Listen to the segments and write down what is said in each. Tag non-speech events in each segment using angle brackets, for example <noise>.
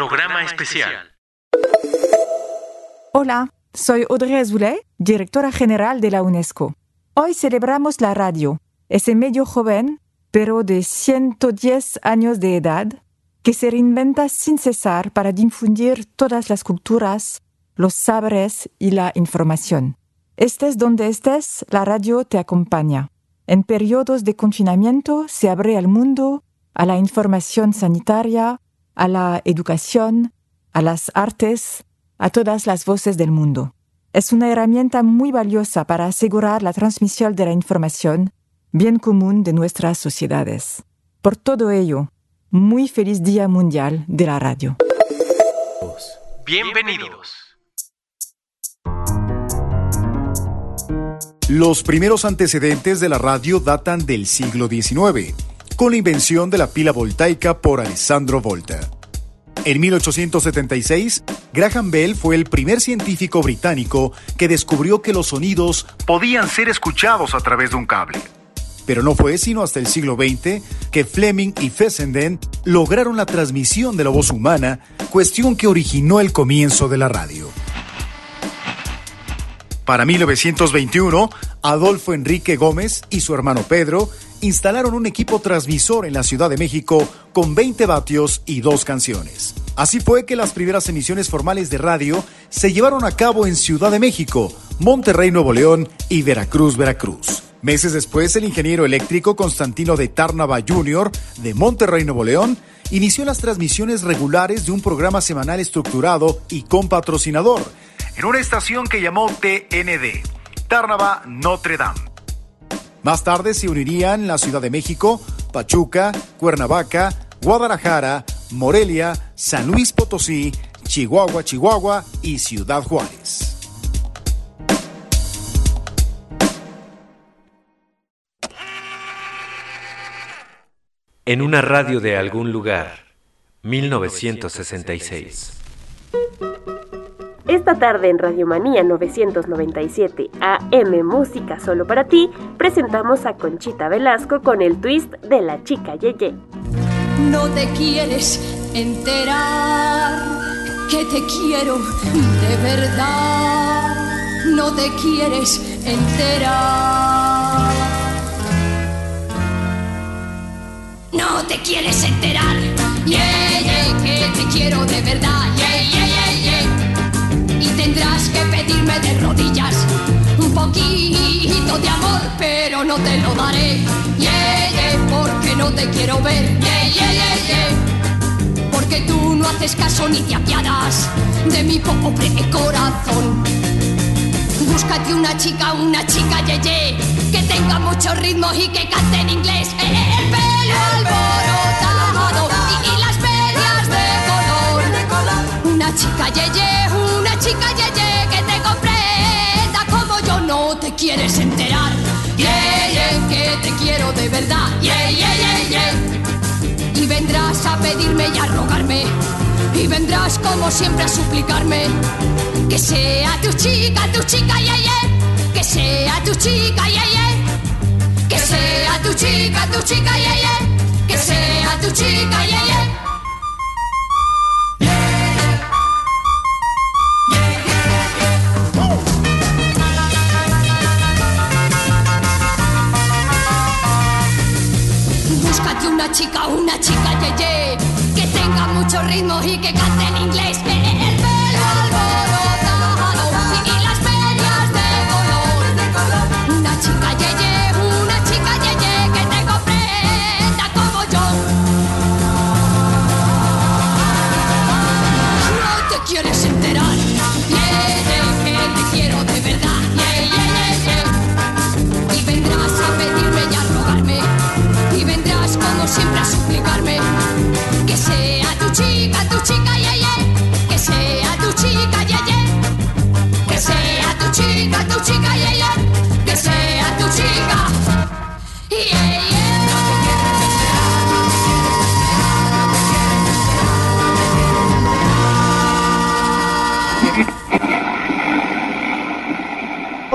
Programa especial. Hola, soy Audrey Azoulay, directora general de la UNESCO. Hoy celebramos la radio, ese medio joven, pero de 110 años de edad, que se reinventa sin cesar para difundir todas las culturas, los saberes y la información. Estés donde estés, la radio te acompaña. En periodos de confinamiento se abre al mundo, a la información sanitaria, a la educación, a las artes, a todas las voces del mundo. Es una herramienta muy valiosa para asegurar la transmisión de la información, bien común de nuestras sociedades. Por todo ello, muy feliz Día Mundial de la Radio. Bienvenidos. Los primeros antecedentes de la radio datan del siglo XIX, con la invención de la pila voltaica por Alessandro Volta. En 1876, Graham Bell fue el primer científico británico que descubrió que los sonidos podían ser escuchados a través de un cable. Pero no fue sino hasta el siglo XX que Fleming y Fessenden lograron la transmisión de la voz humana, cuestión que originó el comienzo de la radio. Para 1921, Adolfo Enrique Gómez y su hermano Pedro instalaron un equipo transmisor en la Ciudad de México con 20 vatios y dos canciones. Así fue que las primeras emisiones formales de radio se llevaron a cabo en Ciudad de México, Monterrey, Nuevo León y Veracruz, Veracruz. Meses después, el ingeniero eléctrico Constantino de Tárnava Jr. de Monterrey, Nuevo León, inició las transmisiones regulares de un programa semanal estructurado y con patrocinador, en una estación que llamó TND, Tárnava Notre Dame. Más tarde se unirían la Ciudad de México, Pachuca, Cuernavaca, Guadalajara, Morelia, San Luis Potosí, Chihuahua, Chihuahua y Ciudad Juárez. En una radio de algún lugar, 1966. Esta tarde en Radiomanía 997 AM Música Solo para ti, presentamos a Conchita Velasco con el twist de la chica Yeye. No te quieres enterar que te quiero de verdad. No te quieres enterar. No te quieres enterar. Yeah, yeah, que te quiero de verdad. Yeah, yeah, tendrás que pedirme de rodillas un poquito de amor, pero no te lo daré. Yeah, yeah, porque no te quiero ver. Yeah. Porque tú no haces caso ni te apiadas de mi pobre corazón. Búscate una chica, una chica yeye, que tenga mucho ritmo y que cante en inglés. Eh, eh, El pelo alborotado y, las medias de color. Una chica yeye, chica yeye que te comprenda como yo no te quieres enterar. Yeah, que te quiero de verdad. Yeah. Y vendrás a pedirme y a rogarme. Y vendrás como siempre a suplicarme que sea tu chica, tu chica, yeah. Que sea tu chica, yeah. Que sea tu chica, tu chica, yeah. Que sea tu chica, yeah, Búscate una chica, una chica, ye, ye, que tenga mucho ritmo y que cante en inglés. Que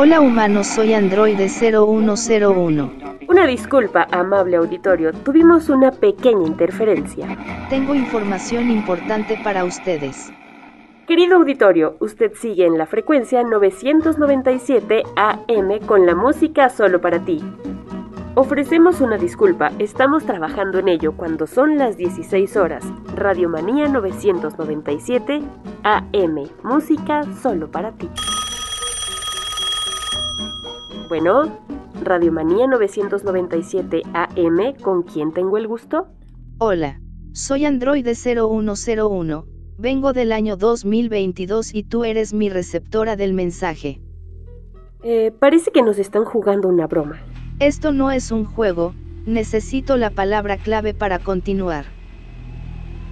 Hola humanos, soy Androide 0101. Una disculpa, amable auditorio, tuvimos una pequeña interferencia. Tengo información importante para ustedes. Querido auditorio, usted sigue en la frecuencia 997 AM con la música solo para ti. Ofrecemos una disculpa, estamos trabajando en ello cuando son las 16 horas. Radiomanía 997 AM, música solo para ti. Bueno, Radiomanía 997 AM, ¿con quién tengo el gusto? Hola, soy Androide 0101, vengo del año 2022 y tú eres mi receptora del mensaje. Eh, parece que nos están jugando una broma. Esto no es un juego, necesito la palabra clave para continuar.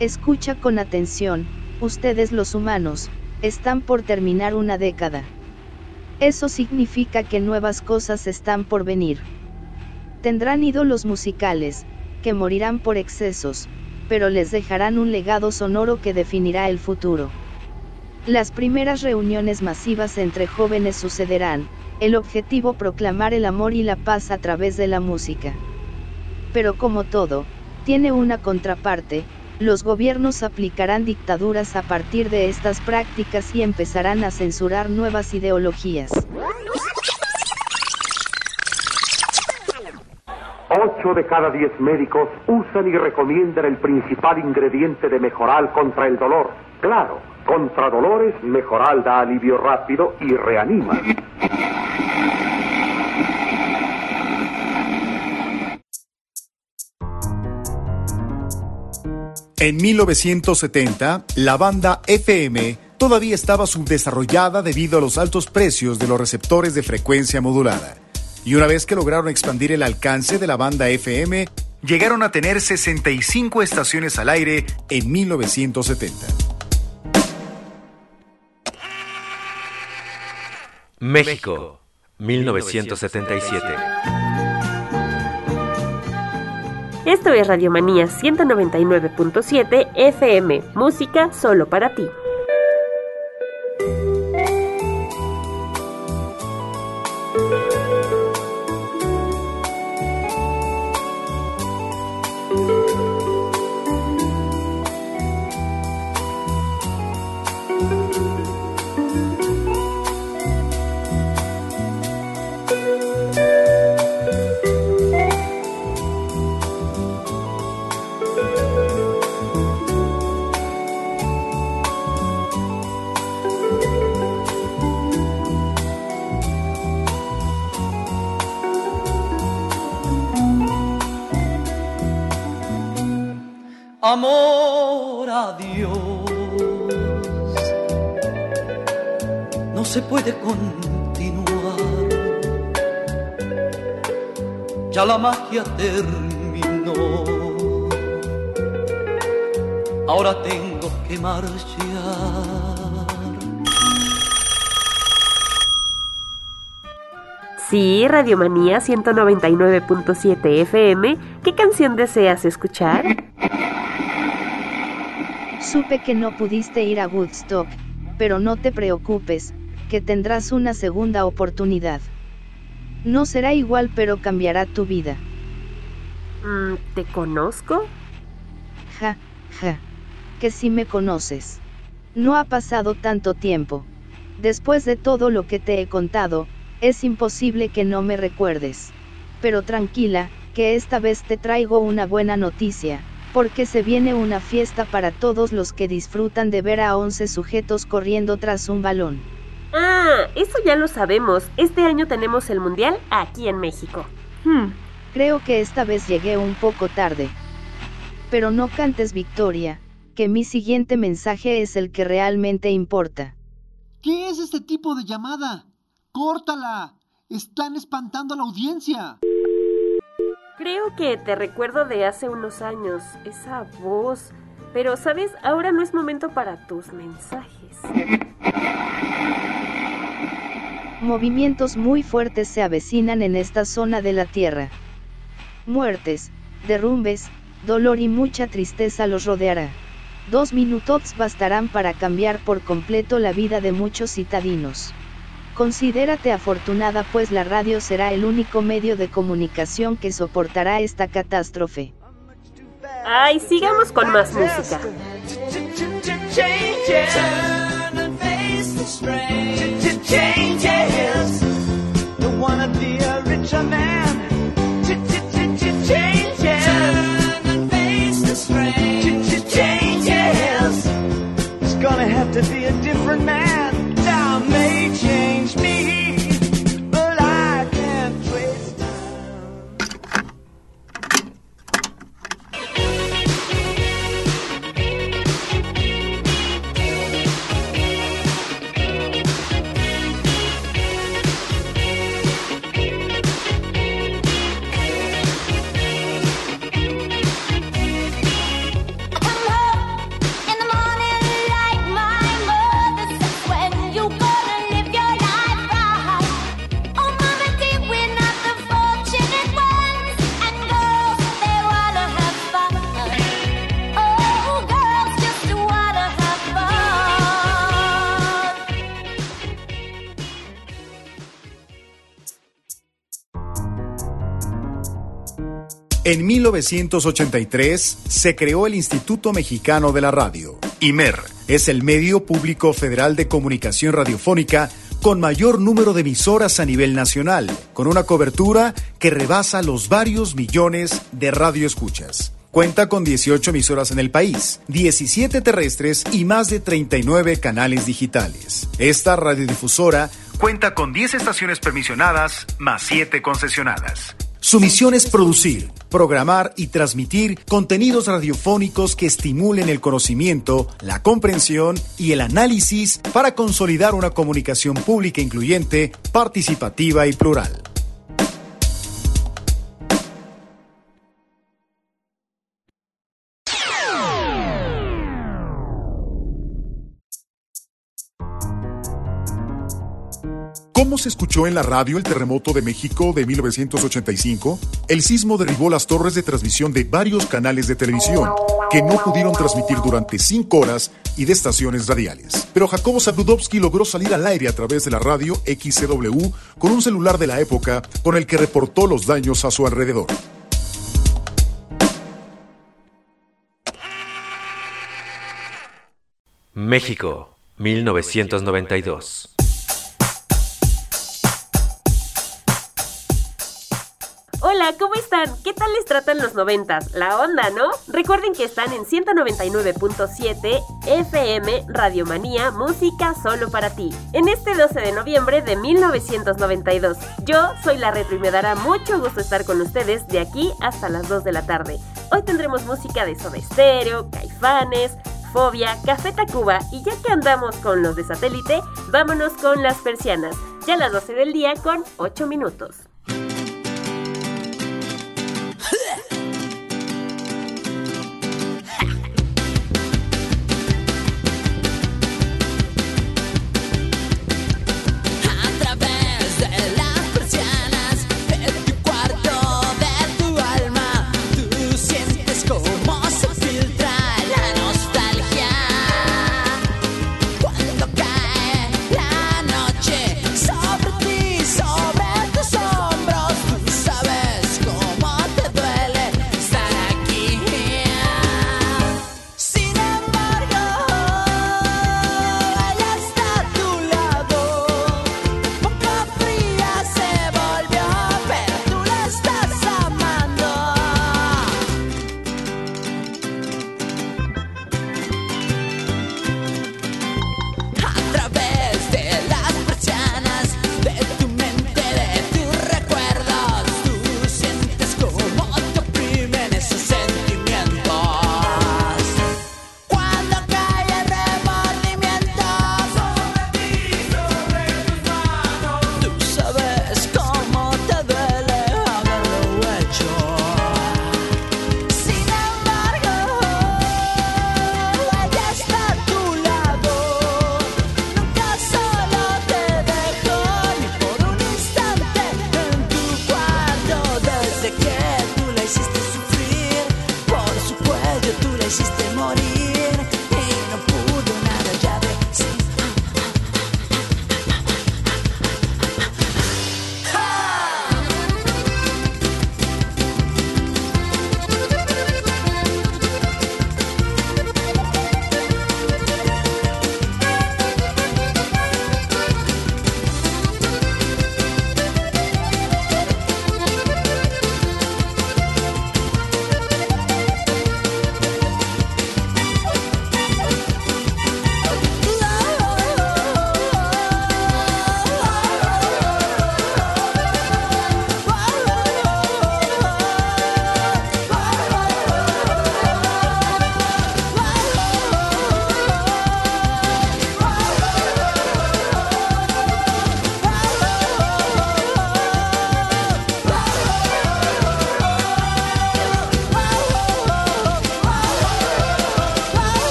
Escucha con atención, ustedes los humanos, están por terminar una década. Eso significa que nuevas cosas están por venir. Tendrán ídolos musicales, que morirán por excesos, pero les dejarán un legado sonoro que definirá el futuro. Las primeras reuniones masivas entre jóvenes sucederán, el objetivo proclamar el amor y la paz a través de la música. Pero como todo, tiene una contraparte, los gobiernos aplicarán dictaduras a partir de estas prácticas y empezarán a censurar nuevas ideologías. Ocho de cada diez médicos usan y recomiendan el principal ingrediente de mejoral contra el dolor. Claro, contra dolores, mejoral da alivio rápido y reanima. En 1970, la banda FM todavía estaba subdesarrollada debido a los altos precios de los receptores de frecuencia modulada. Y una vez que lograron expandir el alcance de la banda FM, llegaron a tener 65 estaciones al aire en 1970. México, 1977. Esto es Radiomanía 199.7 FM, música solo para ti. Amor a Dios. No se puede continuar. Ya la magia terminó. Ahora tengo que marchar. Sí, Radiomanía 199.7 FM. ¿Qué canción deseas escuchar? <laughs> Supe que no pudiste ir a Woodstock, pero no te preocupes, que tendrás una segunda oportunidad. No será igual pero cambiará tu vida. Mm, ¿Te conozco? Ja, ja. Que si me conoces. No ha pasado tanto tiempo. Después de todo lo que te he contado, es imposible que no me recuerdes. Pero tranquila, que esta vez te traigo una buena noticia porque se viene una fiesta para todos los que disfrutan de ver a 11 sujetos corriendo tras un balón. Ah, eso ya lo sabemos. Este año tenemos el Mundial aquí en México. Hmm, creo que esta vez llegué un poco tarde. Pero no cantes victoria, que mi siguiente mensaje es el que realmente importa. ¿Qué es este tipo de llamada? ¡Córtala! Están espantando a la audiencia. Creo que te recuerdo de hace unos años, esa voz. Pero, ¿sabes? Ahora no es momento para tus mensajes. Movimientos muy fuertes se avecinan en esta zona de la Tierra. Muertes, derrumbes, dolor y mucha tristeza los rodeará. Dos minutos bastarán para cambiar por completo la vida de muchos citadinos. Considérate afortunada pues la radio será el único medio de comunicación que soportará esta catástrofe. Ay, sigamos con más música. gonna have to be a different man. En 1983 se creó el Instituto Mexicano de la Radio. IMER es el medio público federal de comunicación radiofónica con mayor número de emisoras a nivel nacional, con una cobertura que rebasa los varios millones de radioescuchas. Cuenta con 18 emisoras en el país, 17 terrestres y más de 39 canales digitales. Esta radiodifusora cuenta con 10 estaciones permisionadas más 7 concesionadas. Su misión es producir, programar y transmitir contenidos radiofónicos que estimulen el conocimiento, la comprensión y el análisis para consolidar una comunicación pública incluyente, participativa y plural. ¿Cómo se escuchó en la radio el terremoto de México de 1985? El sismo derribó las torres de transmisión de varios canales de televisión que no pudieron transmitir durante cinco horas y de estaciones radiales. Pero Jacobo Zabludovsky logró salir al aire a través de la radio XCW con un celular de la época con el que reportó los daños a su alrededor. México, 1992. ¿Cómo están? ¿Qué tal les tratan los noventas? La onda, ¿no? Recuerden que están en 199.7 FM Radiomanía, música solo para ti. En este 12 de noviembre de 1992. Yo soy la Retro y me dará mucho gusto estar con ustedes de aquí hasta las 2 de la tarde. Hoy tendremos música de Soda Caifanes, Fobia, Café Tacuba y ya que andamos con los de satélite, vámonos con las persianas. Ya las 12 del día con 8 minutos.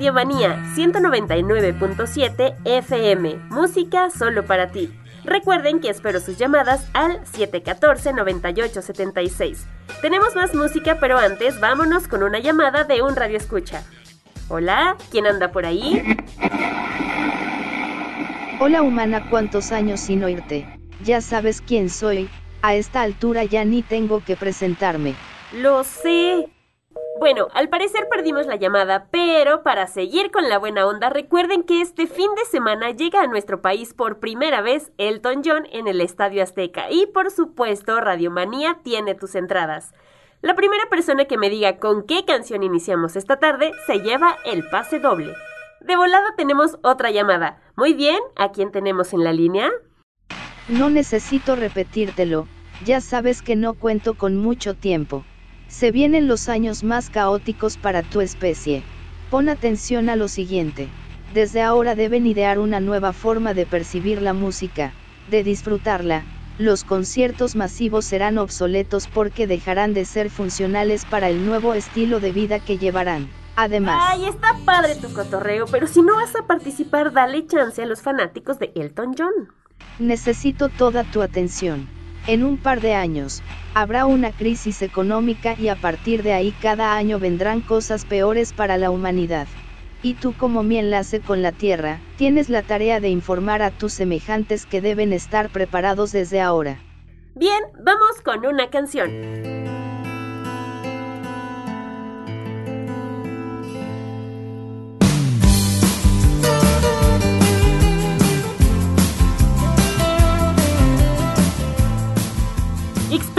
Radio Manía 199.7 FM. Música solo para ti. Recuerden que espero sus llamadas al 714-9876. Tenemos más música, pero antes vámonos con una llamada de un radio escucha. Hola, ¿quién anda por ahí? Hola humana, ¿cuántos años sin oírte? Ya sabes quién soy, a esta altura ya ni tengo que presentarme. Lo sé. Bueno, al parecer perdimos la llamada, pero para seguir con la buena onda, recuerden que este fin de semana llega a nuestro país por primera vez Elton John en el Estadio Azteca y por supuesto Radiomanía tiene tus entradas. La primera persona que me diga con qué canción iniciamos esta tarde se lleva el pase doble. De volada tenemos otra llamada. Muy bien, ¿a quién tenemos en la línea? No necesito repetírtelo, ya sabes que no cuento con mucho tiempo. Se vienen los años más caóticos para tu especie. Pon atención a lo siguiente. Desde ahora deben idear una nueva forma de percibir la música, de disfrutarla. Los conciertos masivos serán obsoletos porque dejarán de ser funcionales para el nuevo estilo de vida que llevarán. Además, Ay, está padre tu cotorreo, pero si no vas a participar, dale chance a los fanáticos de Elton John. necesito toda tu atención. En un par de años, habrá una crisis económica y a partir de ahí cada año vendrán cosas peores para la humanidad. Y tú como mi enlace con la Tierra, tienes la tarea de informar a tus semejantes que deben estar preparados desde ahora. Bien, vamos con una canción.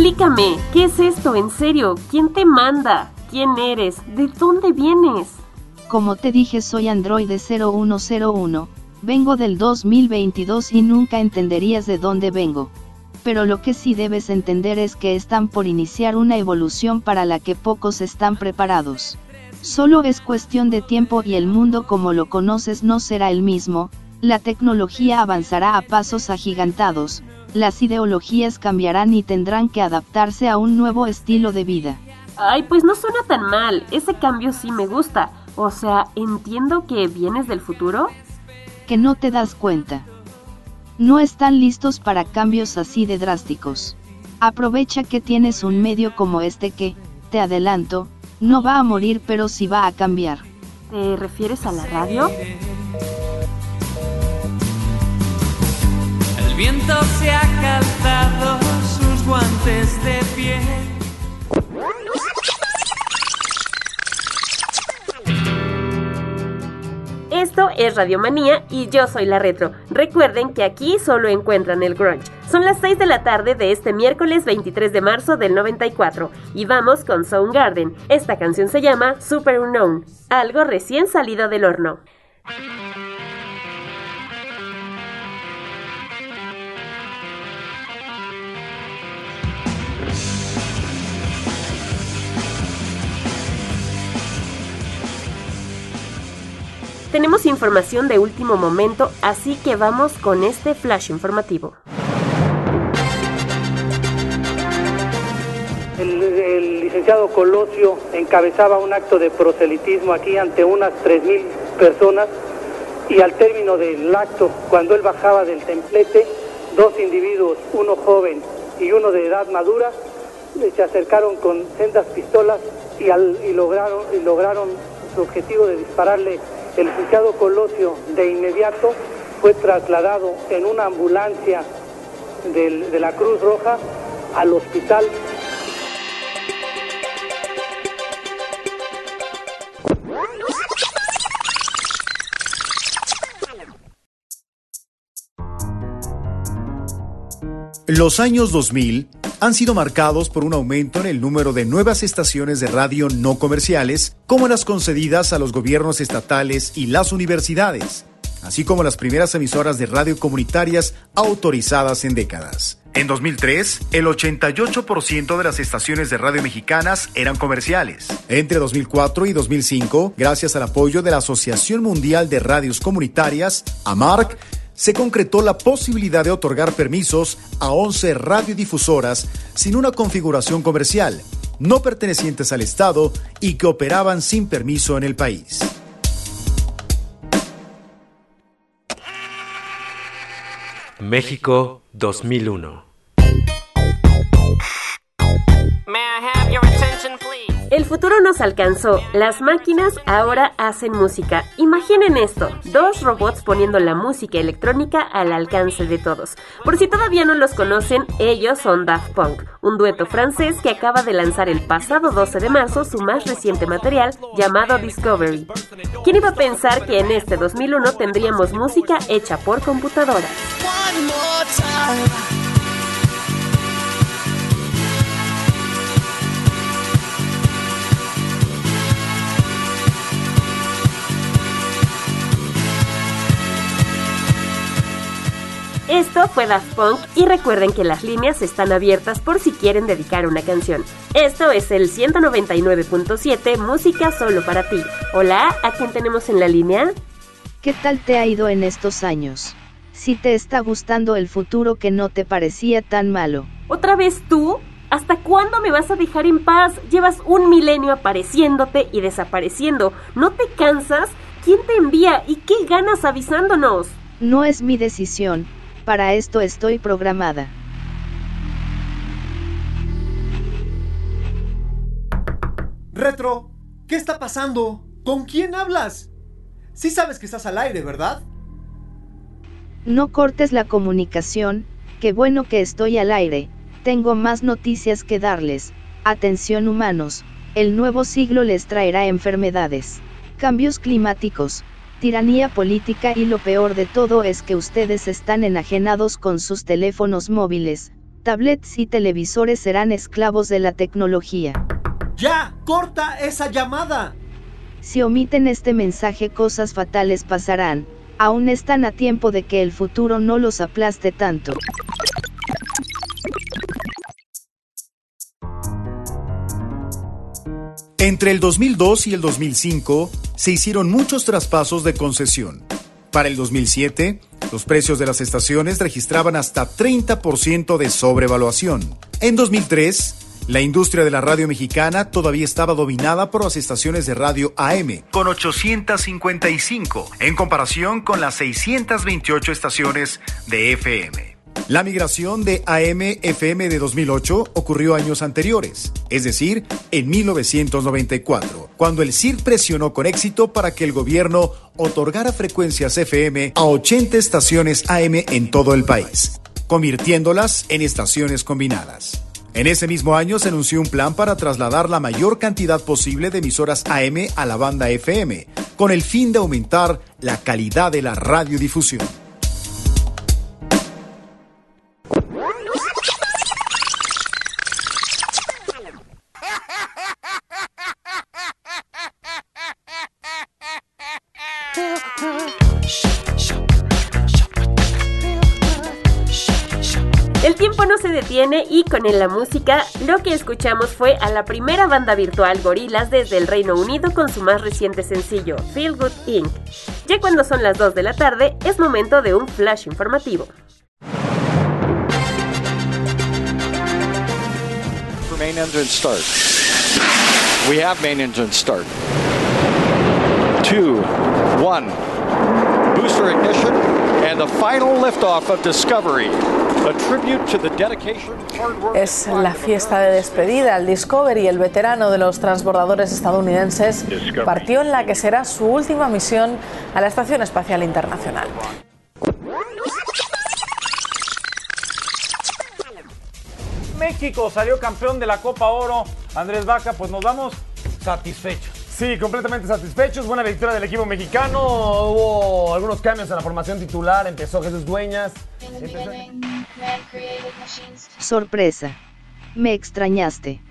Explícame, ¿qué es esto? En serio, ¿quién te manda? ¿Quién eres? ¿De dónde vienes? Como te dije soy Android 0101, vengo del 2022 y nunca entenderías de dónde vengo. Pero lo que sí debes entender es que están por iniciar una evolución para la que pocos están preparados. Solo es cuestión de tiempo y el mundo como lo conoces no será el mismo, la tecnología avanzará a pasos agigantados, las ideologías cambiarán y tendrán que adaptarse a un nuevo estilo de vida. Ay, pues no suena tan mal. Ese cambio sí me gusta. O sea, entiendo que vienes del futuro. Que no te das cuenta. No están listos para cambios así de drásticos. Aprovecha que tienes un medio como este que, te adelanto, no va a morir pero sí va a cambiar. ¿Te refieres a la radio? Viento se ha calzado sus guantes de piel. Esto es Radiomanía y yo soy la Retro. Recuerden que aquí solo encuentran el grunge. Son las 6 de la tarde de este miércoles 23 de marzo del 94 y vamos con Soundgarden. Esta canción se llama Super Unknown, algo recién salido del horno. Tenemos información de último momento, así que vamos con este flash informativo. El, licenciado Colosio encabezaba un acto de proselitismo aquí ante unas 3.000 personas y al término del acto, cuando él bajaba del templete, dos individuos, uno joven y uno de edad madura, se acercaron con sendas pistolas y lograron su objetivo de dispararle. El licenciado Colosio de inmediato fue trasladado en una ambulancia de la Cruz Roja al hospital. Los años 2000 han sido marcados por un aumento en el número de nuevas estaciones de radio no comerciales, como las concedidas a los gobiernos estatales y las universidades, así como las primeras emisoras de radio comunitarias autorizadas en décadas. En 2003, el 88% de las estaciones de radio mexicanas eran comerciales. Entre 2004 y 2005, gracias al apoyo de la Asociación Mundial de Radios Comunitarias, AMARC, se concretó la posibilidad de otorgar permisos a 11 radiodifusoras sin una configuración comercial, no pertenecientes al Estado y que operaban sin permiso en el país. México 2001. El futuro nos alcanzó. Las máquinas ahora hacen música. Imaginen esto, dos robots poniendo la música electrónica al alcance de todos. Por si todavía no los conocen, ellos son Daft Punk, un dueto francés que acaba de lanzar el pasado 12 de marzo su más reciente material llamado Discovery. ¿Quién iba a pensar que en este 2001 tendríamos música hecha por computadoras? Esto fue Daft Punk y recuerden que las líneas están abiertas por si quieren dedicar una canción. Esto es el 199.7 Música solo para ti. Hola, ¿a quién tenemos en la línea? ¿Qué tal te ha ido en estos años? Si te está gustando el futuro que no te parecía tan malo. ¿Otra vez tú? ¿Hasta cuándo me vas a dejar en paz? Llevas un milenio apareciéndote y desapareciendo. ¿No te cansas? ¿Quién te envía y qué ganas avisándonos? No es mi decisión, para esto estoy programada. Retro, ¿qué está pasando? ¿Con quién hablas? Sí sabes que estás al aire, ¿verdad? No cortes la comunicación, qué bueno que estoy al aire, tengo más noticias que darles. Atención humanos, el nuevo siglo les traerá enfermedades, cambios climáticos, tiranía política y lo peor de todo es que ustedes están enajenados con sus teléfonos móviles, tablets y televisores serán esclavos de la tecnología. ¡Ya! ¡Corta esa llamada! Si omiten este mensaje cosas fatales pasarán, aún están a tiempo de que el futuro no los aplaste tanto. Entre el 2002 y el 2005 se hicieron muchos traspasos de concesión. Para el 2007, los precios de las estaciones registraban hasta 30% de sobrevaluación. En 2003, la industria de la radio mexicana todavía estaba dominada por las estaciones de radio AM, con 855, en comparación con las 628 estaciones de FM. La migración de AM-FM de 2008 ocurrió años anteriores, es decir, en 1994, cuando el CIR presionó con éxito para que el gobierno otorgara frecuencias FM a 80 estaciones AM en todo el país, convirtiéndolas en estaciones combinadas. En ese mismo año se anunció un plan para trasladar la mayor cantidad posible de emisoras AM a la banda FM, con el fin de aumentar la calidad de la radiodifusión. Y con en la música lo que escuchamos fue a la primera banda virtual Gorilas desde el Reino Unido con su más reciente sencillo, Feel Good Inc. Ya cuando son las 2 de la tarde es momento de un flash informativo. For main engine start. We have main engine start. Two, one. Booster ignition and the final liftoff of Discovery. Es la fiesta de despedida. El Discovery, el veterano de los transbordadores estadounidenses, partió en la que será su última misión a la Estación Espacial Internacional. México salió campeón de la Copa Oro. Andrés Vaca, pues nos vamos satisfechos. Sí, completamente satisfechos. Buena victoria del equipo mexicano. Hubo algunos cambios en la formación titular. Empezó Jesús Dueñas. Sorpresa. Me extrañaste.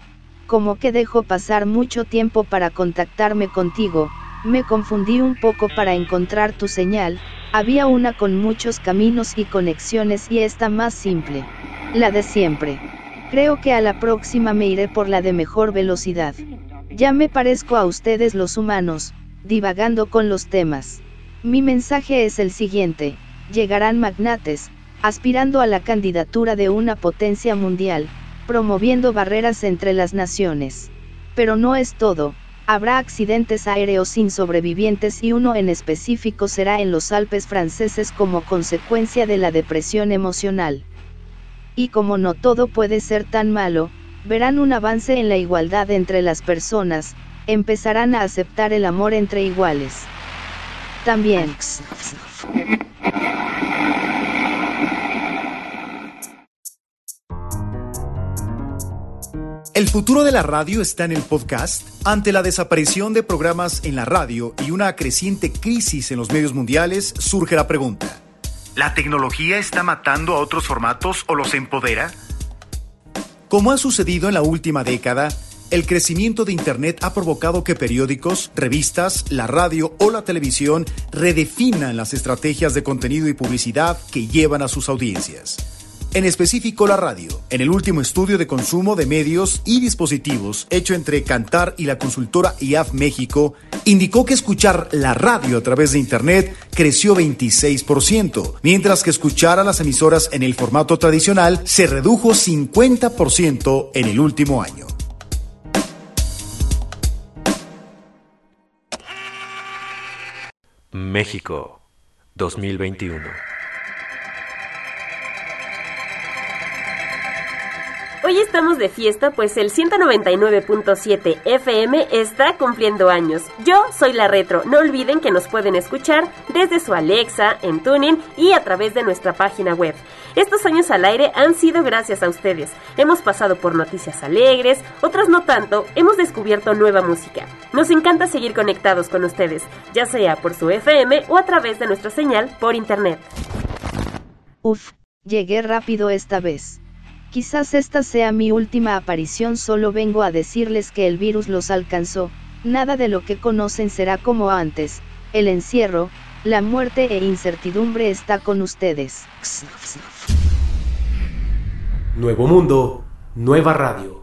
Como que dejó pasar mucho tiempo para contactarme contigo, me confundí un poco para encontrar tu señal, había una con muchos caminos y conexiones y esta más simple. La de siempre. Creo que a la próxima me iré por la de mejor velocidad. Ya me parezco a ustedes los humanos, divagando con los temas. Mi mensaje es el siguiente, llegarán magnates, aspirando a la candidatura de una potencia mundial, promoviendo barreras entre las naciones. Pero no es todo, Habrá accidentes aéreos sin sobrevivientes y uno en específico será en los Alpes franceses como consecuencia de la depresión emocional. Y como no todo puede ser tan malo, verán un avance en la igualdad entre las personas, empezarán a aceptar el amor entre iguales. También. El futuro de la radio está en el podcast. Ante la desaparición de programas en la radio y una creciente crisis en los medios mundiales, surge la pregunta. ¿La tecnología está matando a otros formatos o los empodera? Como ha sucedido en la última década, el crecimiento de Internet ha provocado que periódicos, revistas, la radio o la televisión redefinan las estrategias de contenido y publicidad que llevan a sus audiencias. En específico la radio. En el último estudio de consumo de medios y dispositivos hecho entre Cantar y la consultora IAF México, indicó que escuchar la radio a través de Internet creció 26%, mientras que escuchar a las emisoras en el formato tradicional se redujo 50% en el último año. México 2021. Hoy estamos de fiesta, pues el 199.7 FM está cumpliendo años. Yo soy la Retro. No olviden que nos pueden escuchar desde su Alexa, en Tuning y a través de nuestra página web. Estos años al aire han sido gracias a ustedes. Hemos pasado por noticias alegres, otras no tanto. Hemos descubierto nueva música. Nos encanta seguir conectados con ustedes, ya sea por su FM o a través de nuestra señal por internet. Uf, llegué rápido esta vez. Quizás esta sea mi última aparición, solo vengo a decirles que el virus los alcanzó, nada de lo que conocen será como antes, el encierro, la muerte e incertidumbre está con ustedes. Nuevo mundo, nueva radio.